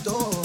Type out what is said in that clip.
todo.